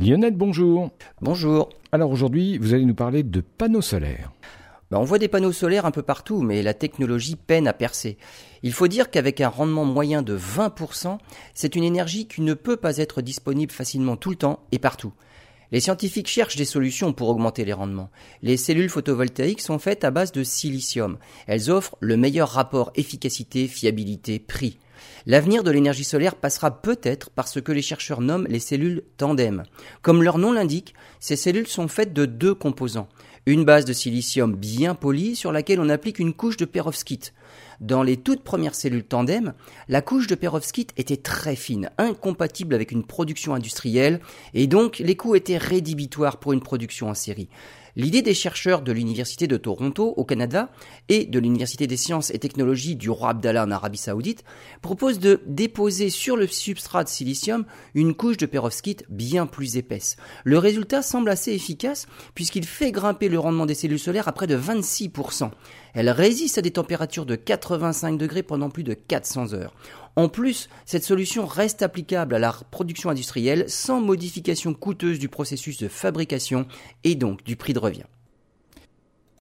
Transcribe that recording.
Lionel, bonjour. Bonjour. Alors aujourd'hui, vous allez nous parler de panneaux solaires. Ben, on voit des panneaux solaires un peu partout, mais la technologie peine à percer. Il faut dire qu'avec un rendement moyen de 20%, c'est une énergie qui ne peut pas être disponible facilement tout le temps et partout. Les scientifiques cherchent des solutions pour augmenter les rendements. Les cellules photovoltaïques sont faites à base de silicium. Elles offrent le meilleur rapport efficacité, fiabilité, prix. L'avenir de l'énergie solaire passera peut-être par ce que les chercheurs nomment les cellules tandem. Comme leur nom l'indique, ces cellules sont faites de deux composants. Une base de silicium bien polie sur laquelle on applique une couche de perovskite. Dans les toutes premières cellules tandem, la couche de perovskite était très fine, incompatible avec une production industrielle, et donc les coûts étaient rédhibitoires pour une production en série. L'idée des chercheurs de l'Université de Toronto au Canada et de l'Université des sciences et technologies du roi Abdallah en Arabie saoudite propose de déposer sur le substrat de silicium une couche de perovskite bien plus épaisse. Le résultat semble assez efficace puisqu'il fait grimper le rendement des cellules solaires à près de 26%. Elle résiste à des températures de 85 degrés pendant plus de 400 heures. En plus, cette solution reste applicable à la production industrielle sans modification coûteuse du processus de fabrication et donc du prix de revient.